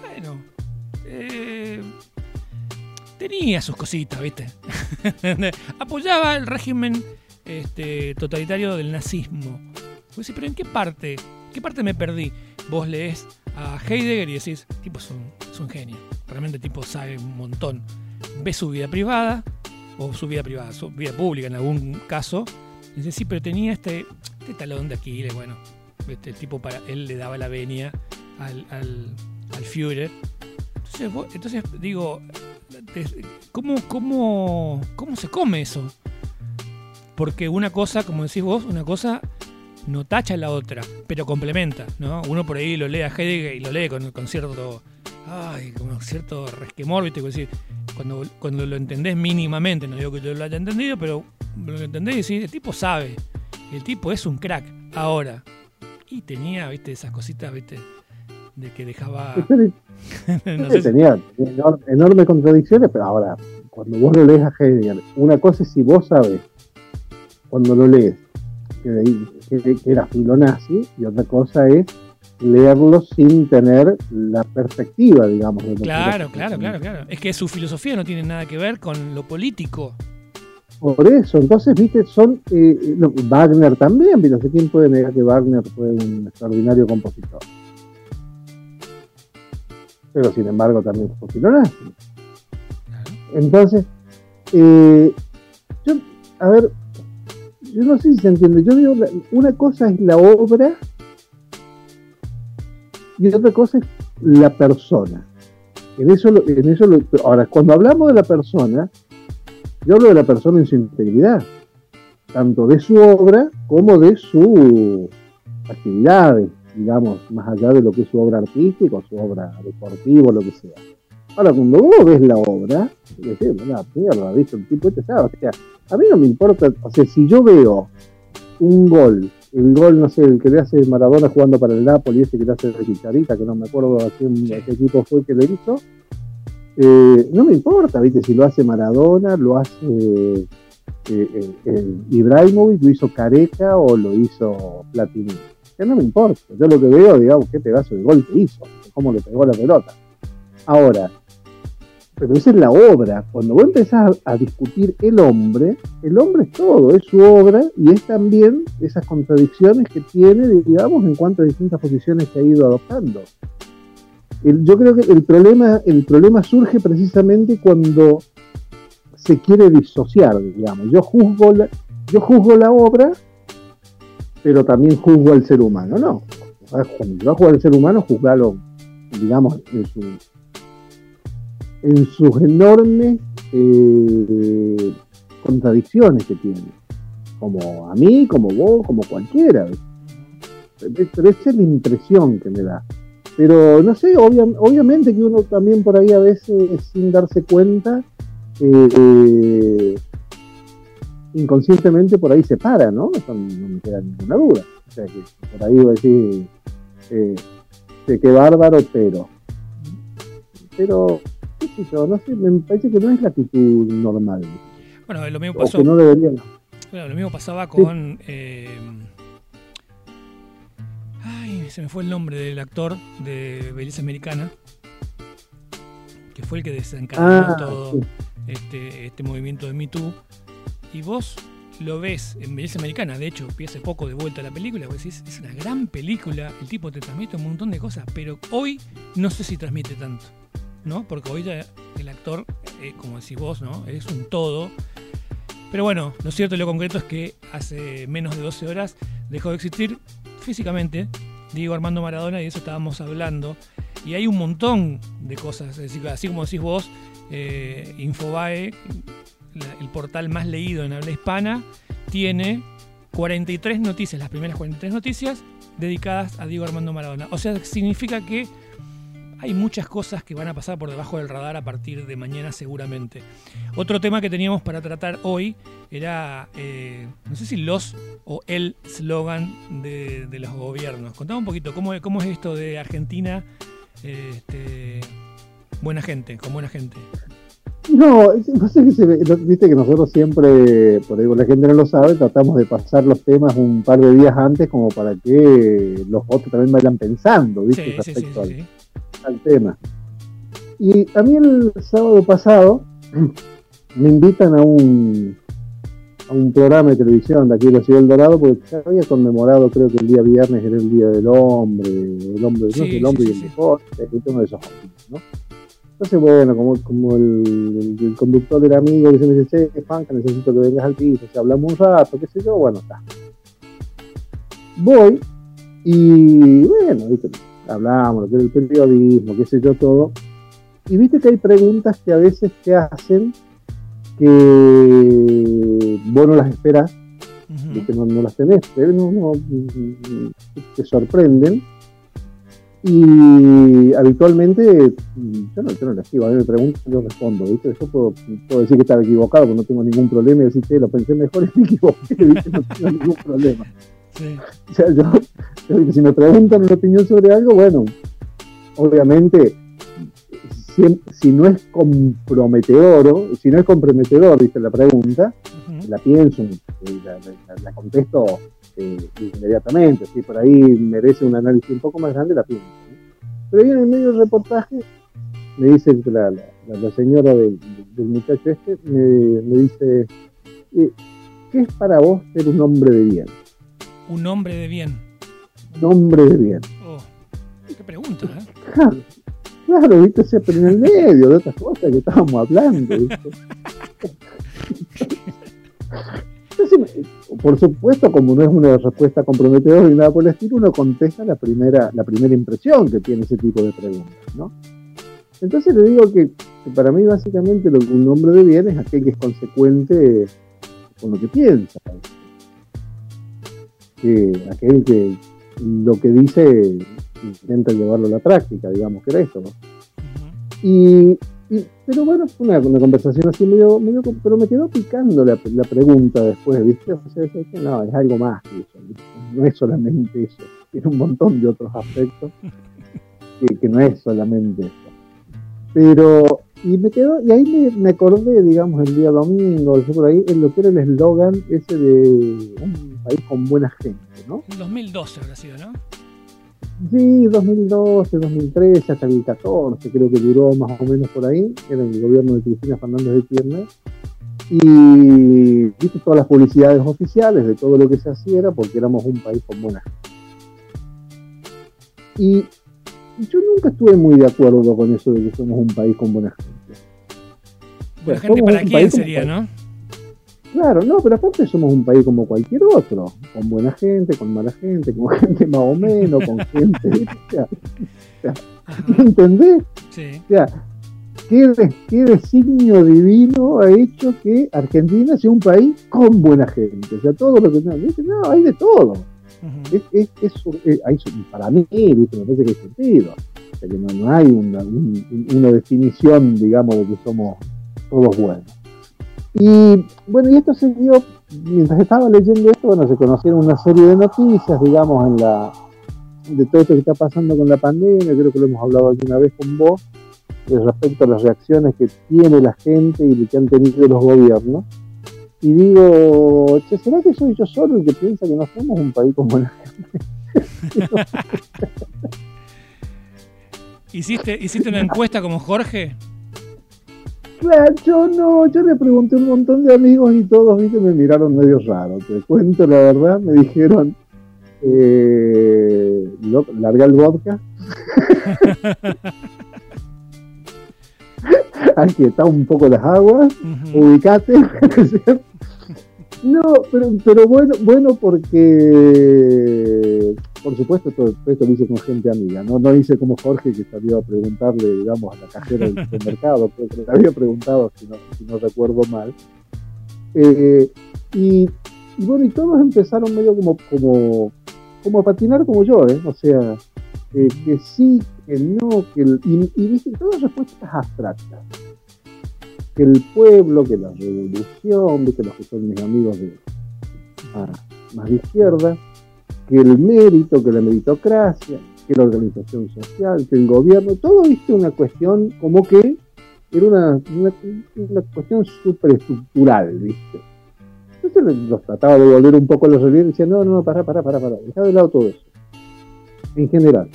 bueno, eh, tenía sus cositas, ¿viste? Apoyaba el régimen este, totalitario del nazismo. Vos decís, pero ¿en qué parte? ¿Qué parte me perdí? Vos lees a Heidegger y decís, tipo es un, genio. Realmente tipo sabe un montón. Ves su vida privada, o su vida privada, su vida pública en algún caso. Y dices, sí, pero tenía este, este talón de Aquiles, bueno, este tipo para él le daba la venia al, al, al Führer. Entonces, entonces digo, ¿cómo, cómo, ¿cómo se come eso? Porque una cosa, como decís vos, una cosa no tacha la otra, pero complementa, ¿no? Uno por ahí lo lee a Heidegger y lo lee con, con cierto, ay, con cierto resquemor, ¿viste? Decir, cuando, cuando lo entendés mínimamente, no digo que yo lo haya entendido, pero lo entendés y el tipo sabe. El tipo es un crack. Ahora. Y tenía, viste, esas cositas, viste, de que dejaba. no sé tenía, enormes contradicciones, pero ahora, cuando vos lo lees a Heidegger, una cosa es si vos sabes, cuando lo lees, que, que, que era filonazi, y otra cosa es leerlo sin tener la perspectiva, digamos. De claro, claro, claro, claro. Es que su filosofía no tiene nada que ver con lo político. Por eso, entonces, viste, son. Eh, Wagner también, no sé quién puede negar que Wagner fue un extraordinario compositor. Pero sin embargo, también fue filonazi. Entonces, eh, yo, a ver, yo no sé si se entiende. Yo digo, una cosa es la obra y otra cosa es la persona. En eso, en eso ahora, cuando hablamos de la persona, yo hablo de la persona en su integridad, tanto de su obra como de sus actividades, digamos, más allá de lo que es su obra artística, su obra deportiva, lo que sea. Ahora, cuando vos ves la obra, decís, la mierda, ¿viste? El tipo este sabe, o sea, a mí no me importa, o sea, si yo veo un gol el gol, no sé, el que le hace Maradona jugando para el Napoli, ese que le hace de Chicharita, que no me acuerdo a, quién, qué equipo fue que le hizo, eh, no me importa, ¿viste? Si lo hace Maradona, lo hace eh, eh, Ibrahimovic, lo hizo Careca o lo hizo Platini. Que no me importa, yo lo que veo, digamos, qué pedazo de gol que hizo, cómo le pegó la pelota. Ahora, pero esa es la obra. Cuando vos empezás a, discutir el hombre, el hombre es todo, es su obra y es también esas contradicciones que tiene, digamos, en cuanto a distintas posiciones que ha ido adoptando. yo creo que el problema, el problema surge precisamente cuando se quiere disociar, digamos. Yo juzgo yo juzgo la obra, pero también juzgo al ser humano, ¿no? Cuando yo juzgo al ser humano, juzgarlo, digamos, en su en sus enormes eh, contradicciones que tiene, como a mí, como vos, como cualquiera. Pero esa es la impresión que me da. Pero no sé, obviamente que uno también por ahí a veces sin darse cuenta, eh, inconscientemente por ahí se para, ¿no? Eso no me queda ninguna duda. O sea que por ahí voy a decir, eh, qué bárbaro, pero. Pero no sé, me parece que no es la actitud normal. Bueno, lo mismo pasó. no debería. lo mismo pasaba con. Eh, ay, se me fue el nombre del actor de Belleza Americana, que fue el que desencadenó ah, todo este, este movimiento de Me Too. Y vos lo ves en Belleza Americana, de hecho, vi poco de vuelta la película, vos decís, es una gran película, el tipo te transmite un montón de cosas, pero hoy no sé si transmite tanto. ¿no? Porque hoy el actor, eh, como decís vos, ¿no? Es un todo. Pero bueno, lo cierto y lo concreto es que hace menos de 12 horas dejó de existir físicamente Diego Armando Maradona y de eso estábamos hablando. Y hay un montón de cosas, así como decís vos, eh, Infobae, el portal más leído en habla hispana, tiene 43 noticias, las primeras 43 noticias dedicadas a Diego Armando Maradona. O sea, significa que hay muchas cosas que van a pasar por debajo del radar a partir de mañana seguramente. Otro tema que teníamos para tratar hoy era, eh, no sé si los o el slogan de, los gobiernos. Contame un poquito, ¿cómo, cómo es esto de Argentina? Este, buena gente, con buena gente. No, no sé qué se viste que nosotros siempre, por ahí la gente no lo sabe, tratamos de pasar los temas un par de días antes como para que los otros también vayan pensando, ¿viste? respecto al, al tema. Y a mí el sábado pasado me invitan a un, a un programa de televisión de aquí de la Ciudad del Dorado, porque se había conmemorado, creo que el día viernes era el Día del Hombre, el hombre, no el hombre y el deporte, uno de esos ¿no? Entonces, bueno, como, como el, el, conductor era amigo, dice, che, Fanca, necesito que vengas al piso, si hablamos un rato, qué sé yo, bueno, está. Voy y, bueno, ¿viste? hablábamos, lo que era el periodismo, qué sé yo, todo. Y viste que hay preguntas que a veces te hacen que vos no las esperas, que no, las tenés, pero no, te sorprenden. Y habitualmente yo no, yo no le escribo, a mí me preguntan, yo respondo, ¿viste? Yo puedo, puedo, decir que estaba equivocado, porque no tengo ningún problema y decir, que lo pensé mejor y me equivoqué, ¿viste? No tengo ningún problema. Sí. O sea, yo, yo, si me preguntan una opinión sobre algo, bueno, obviamente si, si, no es comprometedor, si no es comprometedor, dice la pregunta, la pienso, la, la, contesto eh, inmediatamente. Si por ahí merece un análisis un poco más grande, la pienso. Pero ahí en el medio del reportaje me dice la, la señora del, muchacho este, me, me dice, eh, ¿qué es para vos ser un hombre de bien? Un hombre de bien. Un hombre de bien. Oh, qué pregunta, ¿eh? Claro, claro, ¿viste? O sea, pero en el medio de otras cosas que estábamos hablando, ¿viste? por supuesto, como no es una respuesta comprometedora ni nada por el estilo, uno contesta la primera, la primera impresión que tiene ese tipo de preguntas, ¿no? Entonces le digo que, para mí básicamente lo que un hombre de bien es aquel que es consecuente con lo que piensa. Que aquel que lo que dice intenta llevarlo a la práctica, digamos que era esto, ¿no? Y pero bueno, fue una, conversación así medio, medio, pero me quedó picando la, la pregunta después, ¿viste? O sea, no, es algo más que eso, no es solamente eso, tiene un montón de otros aspectos que, no es solamente eso. Pero, y me quedó, y ahí me, me, acordé, digamos, el día domingo, por ahí, en lo que era el eslogan ese de un país con buena gente, ¿no? En 2012 habrá sido, ¿no? Sí, 2012, 2013, hasta el 14, creo que duró más o menos por ahí. Era el gobierno de Cristina Fernández de Kirchner. Y viste todas las publicidades oficiales de todo lo que se hacía era porque éramos un país con buena gente. Y yo nunca estuve muy de acuerdo con eso de que somos un país con buena gente. Buena gente para quién sería, ¿no? Claro, no, pero aparte somos un país como cualquier otro, con buena gente, con mala gente, con gente más o menos, con gente. ¿Me entendés? Sí. O sea, ¿qué, ¿qué, designio divino ha hecho que Argentina sea un país con buena gente? O sea, todo lo que no, hay de todo. es, es, es, hay, para mí, ¿viste? me parece que hay sentido. O sea, que no, no hay una, una definición, digamos, de que somos todos buenos. Y bueno, y esto se dio, mientras estaba leyendo esto, bueno, se conocieron una serie de noticias, digamos, en la de todo esto que está pasando con la pandemia, creo que lo hemos hablado alguna vez con vos, respecto a las reacciones que tiene la gente y que han tenido los gobiernos. Y digo, che, ¿será que soy yo solo el que piensa que no somos un país con buena gente? ¿Hiciste, ¿Hiciste una encuesta como Jorge? Claro, yo no, yo le pregunté a un montón de amigos y todos, viste, me miraron medio raro. Te cuento la verdad, me dijeron, eh, larga el vodka. Aquí está un poco las aguas, ubicate. no, pero, pero bueno, bueno porque por supuesto, todo esto lo hice con gente amiga, no, no hice como Jorge que salió a preguntarle, digamos, a la cajera del supermercado, que le había preguntado, si no, si no recuerdo mal. Eh, y, bueno, y todos empezaron medio como, como, como a patinar como yo, ¿eh? O sea, eh, que sí, que no, que y, y dije todas respuestas abstractas. Que el pueblo, que la revolución, que los que son mis amigos de, ah, más de izquierda, que el mérito, que la meritocracia, que la organización social, que el gobierno, todo viste una cuestión como que era una, una, cuestión superestructural, ¿viste? Entonces los trataba de volver un poco a los realidad y decía, no, no, para, para, para, para, deja de lado todo eso. En general,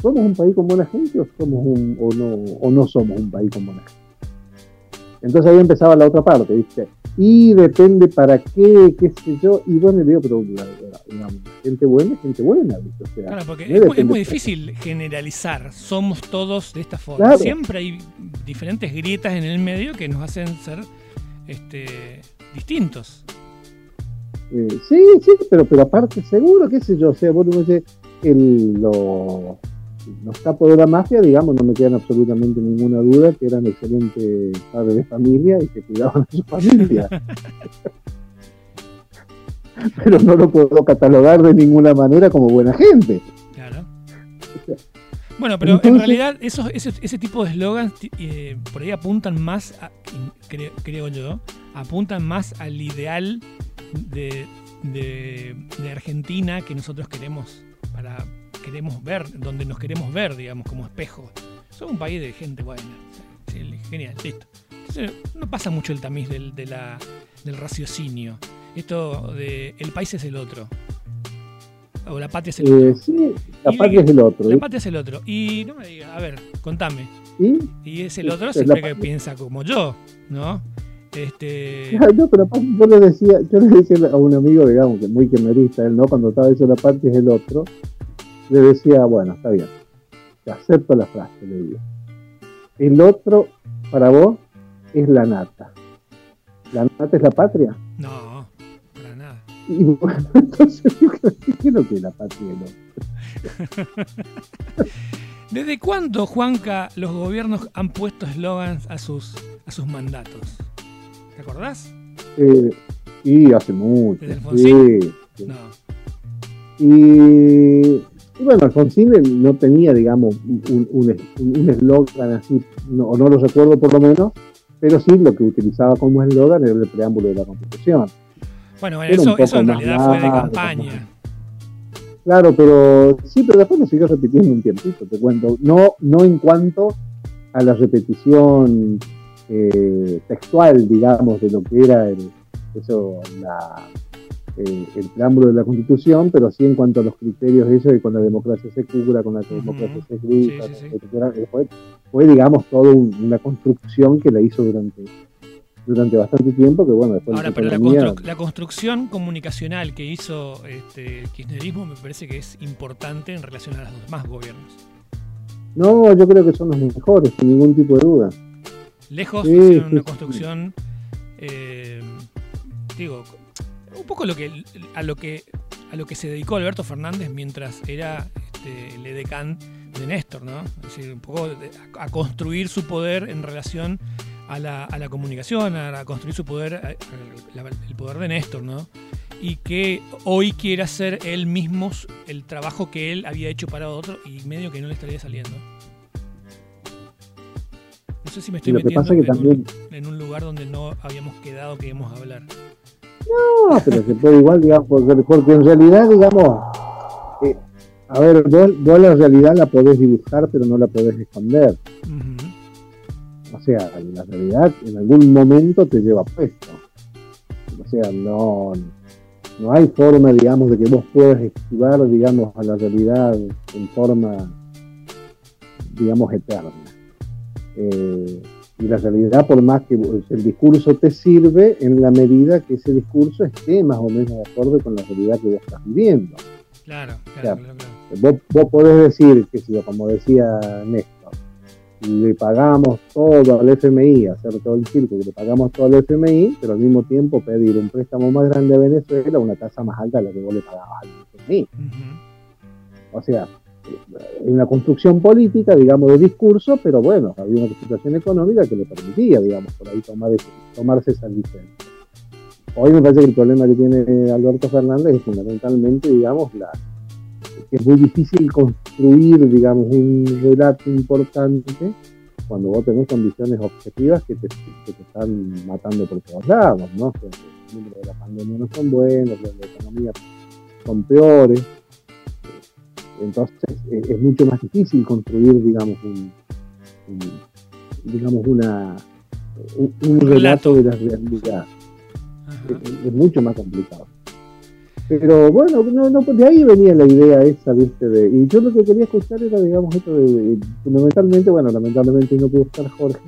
¿somos un país con buena gente o, somos o, no, o no somos un país con buena gente? Entonces ahí empezaba la otra parte, ¿viste? y depende para qué, qué sé yo, y bueno, le digo, pero gente buena gente buena. claro, porque es, muy, difícil generalizar, somos todos de esta forma. Siempre hay diferentes grietas en el medio que nos hacen ser este, distintos. Eh, sí, sí, pero, pero aparte, seguro, qué sé yo, o sea, bueno, el, lo, los capos de la mafia, digamos, no me quedan absolutamente ninguna duda que eran excelentes padres de familia y que cuidaban a su familia. Pero no lo puedo catalogar de ninguna manera como buena gente. Claro. Bueno, pero en realidad esos, ese, ese tipo de eslogans eh, por ahí apuntan más, creo, yo, apuntan más al ideal de, de, Argentina que nosotros queremos para queremos ver, donde nos queremos ver, digamos, como espejo. Somos un país de gente buena. genial, listo. Entonces, no pasa mucho el tamiz del, de la, del raciocinio. Esto de el país es el otro. O la patria es el eh, otro. Sí, la patria es el otro. La ¿eh? patria es el otro. Y no me digas, a ver, contame. ¿Y? Y es el otro siempre que piensa como yo, ¿no? Este... No, pero yo le decía, yo le decía a un amigo, digamos, que muy quemerista, él no, cuando estaba diciendo la patria es el otro, le decía, bueno, está bien, te acepto la frase, le digo. El otro, para vos, es la nata. ¿La nata es la patria? No, para nada. Y bueno, entonces, ¿qué es lo que es la patria? ¿Desde cuándo, Juanca, los gobiernos han puesto eslogans a sus, a sus mandatos? ¿Te acordás? Eh, sí, hace mucho. ¿Desde Alfonsín? Sí, No. Y, bueno, Alfonsín no tenía, digamos, un eslogan así, no, no lo recuerdo por lo menos, pero sí lo que utilizaba como eslogan era el preámbulo de la Constitución. Bueno, eso, eso en realidad fue de campaña. Claro, pero sí, pero después lo siguió repitiendo un tiempito, te cuento. No, no en cuanto a la repetición eh, textual, digamos, de lo que era el, eso, la, eh, el preámbulo de la Constitución, pero sí en cuanto a los criterios de eso, de con la democracia se cura, con la democracia se grita, fue, digamos, toda una construcción que la hizo durante durante bastante tiempo que bueno después ahora pero la, la, construcción comunicacional que hizo este, el kirchnerismo me parece que es importante en relación a los demás gobiernos. No yo creo que son los mejores sin ningún tipo de duda. Lejos de una construcción eh, digo un poco lo que a lo que a lo que se dedicó Alberto Fernández mientras era este, el edecán de Néstor, ¿no? Es decir, un poco a, construir su poder en relación a la, a la comunicación, a, construir su poder, el poder de Néstor, ¿no? Y que hoy quiere hacer él mismo el trabajo que él había hecho para otro y medio que no le estaría saliendo. No sé si me estoy metiendo en, un, lugar donde no habíamos quedado que íbamos a hablar. No, pero se puede igual, digamos, porque, en realidad, digamos, eh, a ver, vos, la realidad la podés dibujar, pero no la podés esconder. O sea, la realidad en algún momento te lleva puesto. O sea, no, no hay forma, digamos, de que vos puedas esquivar, digamos, a la realidad en forma, digamos, eterna. Eh, y la realidad, por más que el discurso te sirve en la medida que ese discurso esté más o menos de acuerdo con la realidad que vos estás viviendo. Claro, claro, Vos, vos, podés decir, que si, como decía Néstor, le pagamos todo al FMI, hacer todo el circo, que le pagamos todo al FMI, pero al mismo tiempo pedir un préstamo más grande a Venezuela, una tasa más alta de la que vos le pagabas al FMI. O sea, una construcción política, digamos, de discurso, pero bueno, había una situación económica que le permitía, digamos, por ahí tomar tomarse esa licencia. Hoy me parece que el problema que tiene Alberto Fernández es fundamentalmente, digamos, la, que es muy difícil construir, digamos, un relato importante cuando vos tenés condiciones objetivas que te, están matando por todos lados, ¿no? los números de la pandemia no son buenos, los de la economía son peores entonces es, mucho más difícil construir, digamos, un, digamos una, un, relato de la realidad. Es, mucho más complicado. Pero bueno, no, no, de ahí venía la idea esa, ¿viste? De, y yo lo que quería escuchar era, digamos, esto de, fundamentalmente, bueno, lamentablemente no pudo estar Jorge,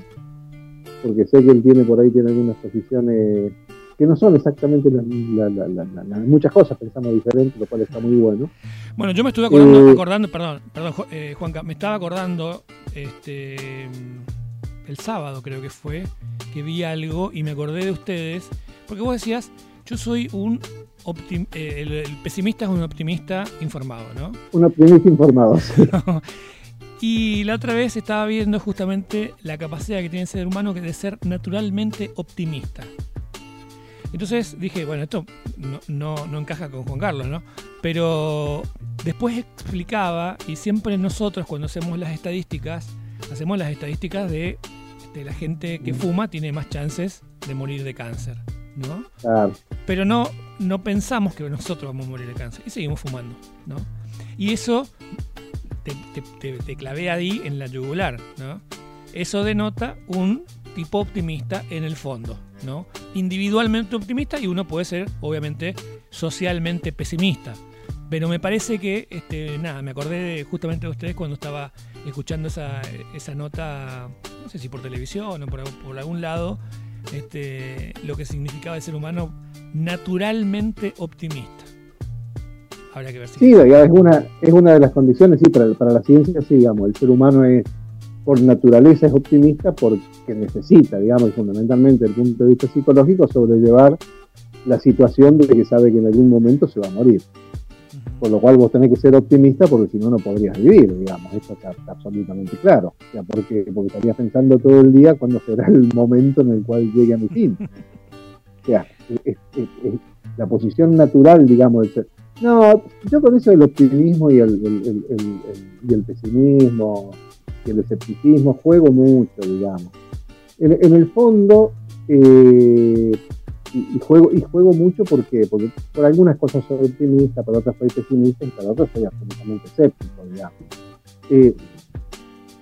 porque sé que él tiene por ahí, tiene algunas posiciones que no son exactamente las, muchas cosas, pensamos diferente, lo cual está muy bueno. Bueno, yo me estuve acordando, eh, acordando perdón, perdón, eh, Juanca, me estaba acordando este el sábado creo que fue, que vi algo y me acordé de ustedes, porque vos decías, yo soy un eh, el, pesimista es un optimista informado, ¿no? Un optimista informado. y la otra vez estaba viendo justamente la capacidad que tiene el ser humano de ser naturalmente optimista. Entonces dije, bueno, esto no, no, encaja con Juan Carlos, ¿no? Pero después explicaba, y siempre nosotros cuando hacemos las estadísticas, hacemos las estadísticas de, la gente que fuma tiene más chances de morir de cáncer, ¿no? Claro. Pero no, no pensamos que nosotros vamos a morir de cáncer y seguimos fumando, ¿no? Y eso te, te, clavé ahí en la yugular, ¿no? Eso denota un tipo optimista en el fondo, ¿no? Individualmente optimista y uno puede ser, obviamente, socialmente pesimista. Pero me parece que, este, nada, me acordé justamente de ustedes cuando estaba escuchando esa, esa nota, no sé si por televisión o por, algún lado, este, lo que significaba el ser humano naturalmente optimista. Habría que ver si... Sí, es una, es una de las condiciones, sí, para, para la ciencia, sí, digamos, el ser humano es, por naturaleza es optimista porque necesita, digamos, fundamentalmente desde el punto de vista psicológico, sobrellevar la situación de que sabe que en algún momento se va a morir. Por lo cual vos tenés que ser optimista porque si no, no podrías vivir, digamos. Esto está, absolutamente claro. O sea, porque, porque estarías pensando todo el día cuándo será el momento en el cual llegue a mi fin. O sea, es, la posición natural, digamos, ser. No, yo con eso del optimismo y el, y el pesimismo el escepticismo juego mucho, digamos. En, el fondo, eh, y, juego, y juego mucho porque, porque por algunas cosas soy optimista, por otras soy pesimista y por otras soy absolutamente escéptico, digamos. Eh,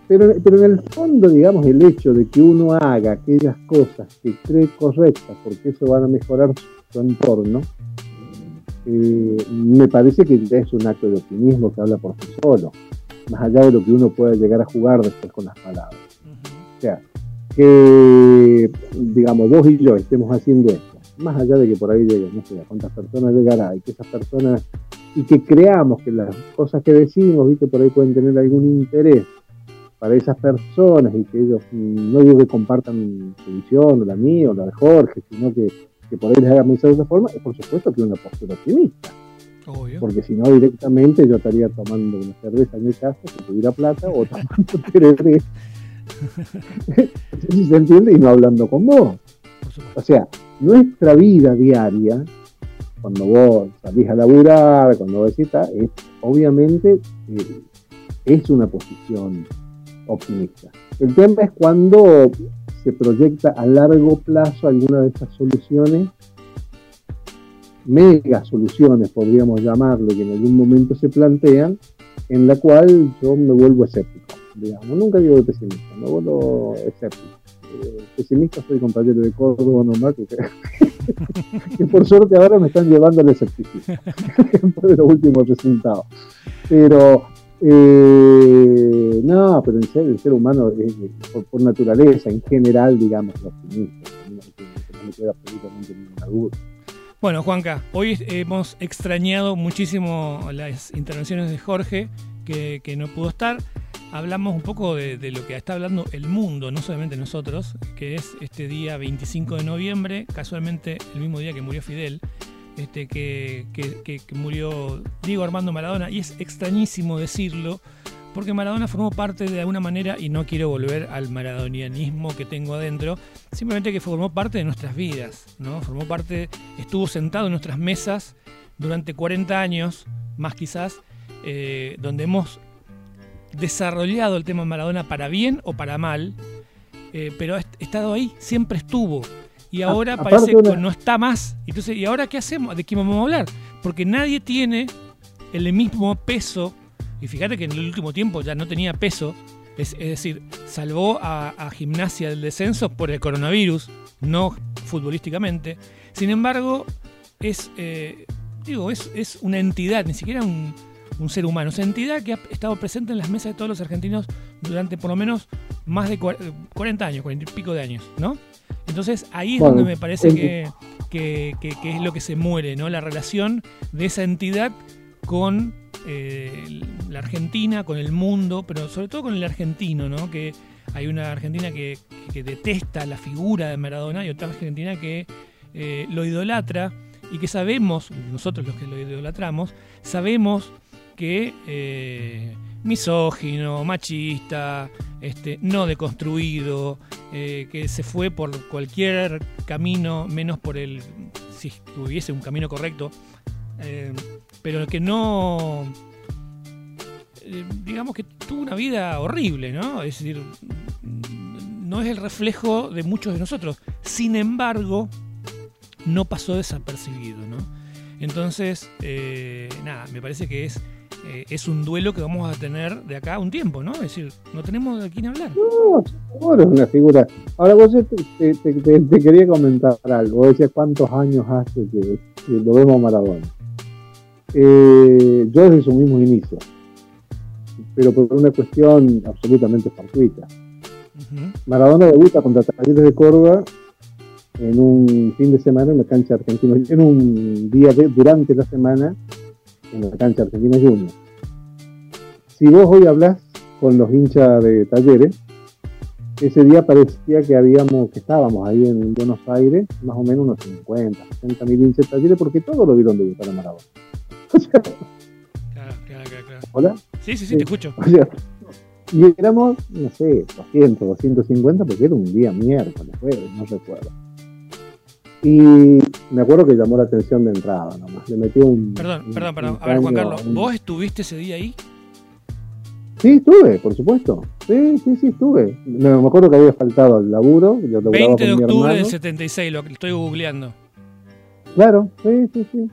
pero, pero en el fondo, digamos, el hecho de que uno haga aquellas cosas que cree correctas porque eso van a mejorar su entorno, eh, me parece que es un acto de optimismo que habla por sí solo, más allá de lo que uno pueda llegar a jugar después con las palabras. O sea, que, digamos, vos y yo estemos haciendo esto más allá de que por ahí lleguen, no sé a cuántas personas llegará, y que esas personas, y que creamos que las cosas que decimos, viste, por ahí pueden tener algún interés para esas personas y que ellos, mm, no digo que compartan su visión, o la mía, o la de Jorge, sino que, que por ahí les haga pensar de esa forma, es por supuesto que una postura optimista. Porque si no, directamente yo estaría tomando una cerveza en mi casa si tuviera plata o tomando tereré. si se entiende, y no hablando con vos. O sea, nuestra vida diaria, cuando vos salís a laburar, cuando vos es, obviamente eh, es una posición optimista. El tema es cuando se proyecta a largo plazo alguna de estas soluciones, mega soluciones podríamos llamarlo, que en algún momento se plantean, en la cual yo me vuelvo escéptico. Digamos, nunca digo pesimista, me vuelvo escéptico pesimista soy compañero de Córdoba nomás, que, por suerte ahora me están llevando al escepticismo de los últimos resultados. Pero, eh, no, pero el ser humano es, por, naturaleza, en general, digamos, optimista, no, no me queda absolutamente ninguna duda. Bueno, Juanca, hoy hemos extrañado muchísimo las intervenciones de Jorge, que, que no pudo estar. Hablamos un poco de, lo que está hablando el mundo, no solamente nosotros, que es este día 25 de noviembre, casualmente el mismo día que murió Fidel, este, que, murió Diego Armando Maradona, y es extrañísimo decirlo, porque Maradona formó parte de alguna manera, y no quiero volver al maradonianismo que tengo adentro, simplemente que formó parte de nuestras vidas, ¿no? Formó parte, estuvo sentado en nuestras mesas durante 40 años, más quizás, eh, donde hemos desarrollado el tema Maradona para bien o para mal, eh, pero ha estado ahí, siempre estuvo. Y ahora parece que no está más. Entonces, ¿y ahora qué hacemos? ¿De qué vamos a hablar? Porque nadie tiene el mismo peso. Y fíjate que en el último tiempo ya no tenía peso. Es, decir, salvó a, Gimnasia del descenso por el coronavirus, no futbolísticamente. Sin embargo, es, eh, digo, es, es una entidad, ni siquiera un, un ser humano, esa entidad que ha estado presente en las mesas de todos los argentinos durante por lo menos más de 40 años, 40 y pico de años, ¿no? Entonces ahí es donde me parece que, es lo que se muere, ¿no? La relación de esa entidad con eh, la Argentina, con el mundo, pero sobre todo con el argentino, ¿no? Que hay una Argentina que, detesta la figura de Maradona y otra Argentina que eh, lo idolatra y que sabemos, nosotros los que lo idolatramos, sabemos que eh, misógino, machista, este, no deconstruido, que se fue por cualquier camino menos por el si hubiese un camino correcto, pero que no, eh, digamos que tuvo una vida horrible, ¿no? Es decir, no es el reflejo de muchos de nosotros. Sin embargo, no pasó desapercibido, ¿no? Entonces, eh, nada, me parece que es, eh, es un duelo que vamos a tener de acá un tiempo, ¿no? Es decir, no tenemos de quién hablar. No, seguro es una figura. Ahora vos te, te- te- quería comentar algo. Vos decías cuántos años hace que, que lo vemos Maradona. Eh, yo desde su mismo inicio, pero por una cuestión absolutamente fortuita. Maradona debuta contra Talleres de Córdoba en un fin de semana en la cancha argentina, en un día de- durante la semana en la cancha argentina Junior. Si vos hoy hablas con los hinchas de Talleres, ese día parecía que habíamos, que estábamos ahí en Buenos Aires, más o menos unos 50, 60 mil hinchas de Talleres, porque todos lo vieron debutar a Maradona. O sea, Claro, claro, claro. ¿hola? Sí, sí, sí, te escucho. O sea, y éramos, no sé, 200, 250, porque era un día miércoles, jueves, no recuerdo. Y me acuerdo que llamó la atención de entrada nomás. Le metió un. Perdón, un- perdón, perdón. A ver, Juan Carlos, un- ¿vos estuviste ese día ahí? Sí, estuve, por supuesto. Sí, sí, sí, estuve. Me, me acuerdo que había faltado al laburo. Yo laburaba 20 de octubre del hermano. 76, lo que estoy googleando. Claro, sí, sí, sí.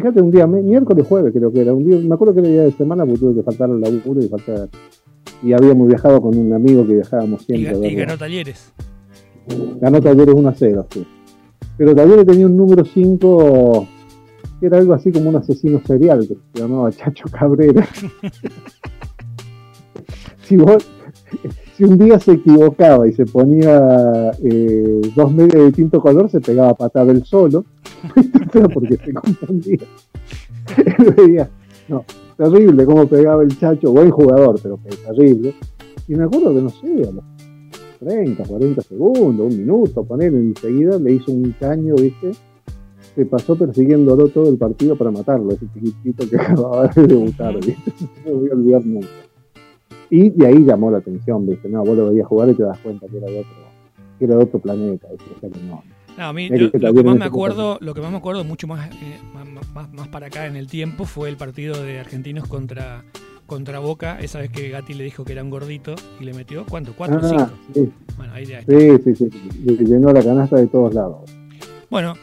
Fíjate, un día, mi- miércoles, jueves creo que era. Un día, me acuerdo que era día de semana porque tuve que faltar al laburo y faltar. Y habíamos viajado con un amigo que viajábamos siempre. y ganó talleres. Ganó Talleres 1 a 0, sí. Pero Talleres tenía un número 5 que era algo así como un asesino serial que se llamaba Chacho Cabrera. si, vos- si un día se equivocaba y se ponía eh, dos medias de distinto color, se pegaba patada él solo. Pero porque se confundía. Él veía, no, terrible cómo pegaba el Chacho, buen jugador, pero terrible. Y me acuerdo que no sé, a los 30, 40 segundos, un minuto, poner enseguida, le hizo un caño, ¿viste? Se pasó persiguiéndolo todo el partido para matarlo, ese chiquitito que acababa de debutar. ¿viste? No me voy a olvidar nunca. Y de ahí llamó la atención, ¿viste? No, vos lo veías jugar y te das cuenta que era de otro, que era de otro planeta, ¿viste? O sea que no. No, a mí lo, que lo que más me acuerdo, lo que más me acuerdo mucho más, eh, más, para acá en el tiempo fue el partido de Argentinos contra, contra Boca, esa vez que Gatti le dijo que era un gordito y le metió, ¿cuánto? ¿Cuatro Ah, cinco? sí, Bueno, ahí ya está. sí, sí, sí, le llenó la canasta de todos lados. Bueno,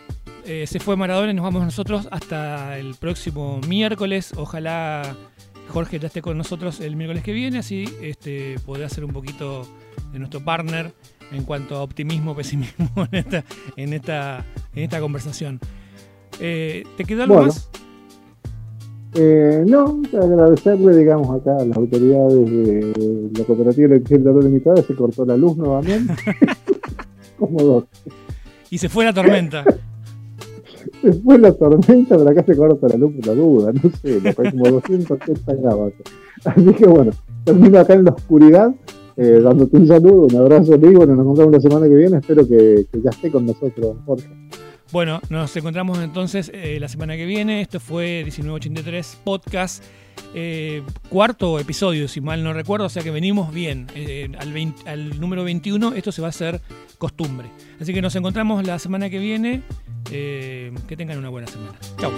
eh, se fue Maradona y nos vamos nosotros hasta el próximo miércoles. Ojalá Jorge ya esté con nosotros el miércoles que viene, así este, podrá ser un poquito de nuestro partner en cuanto a optimismo o pesimismo en esta, en esta, en esta conversación. Eh, ¿Te quedó algo Bueno. más? Eh, no, agradecerle, digamos, acá a las autoridades de la cooperativa electricidad limitada, se cortó la luz nuevamente. Como dos. Y se fue la tormenta. Después la tormenta, pero acá se corta la luz por la duda, no sé, lo como 280 grados. Así que bueno, termino acá en la oscuridad, eh, dándote un saludo, un abrazo, Luis, bueno, nos encontramos la semana que viene, espero que, ya esté con nosotros, Jorge. Bueno, nos encontramos entonces eh, la semana que viene. Esto fue 1983 Podcast, eh, cuarto episodio, si mal no recuerdo. O sea que venimos bien. Al, 20 al número 21 esto se va a hacer costumbre. Así que nos encontramos la semana que viene. Que tengan una buena semana. Chao.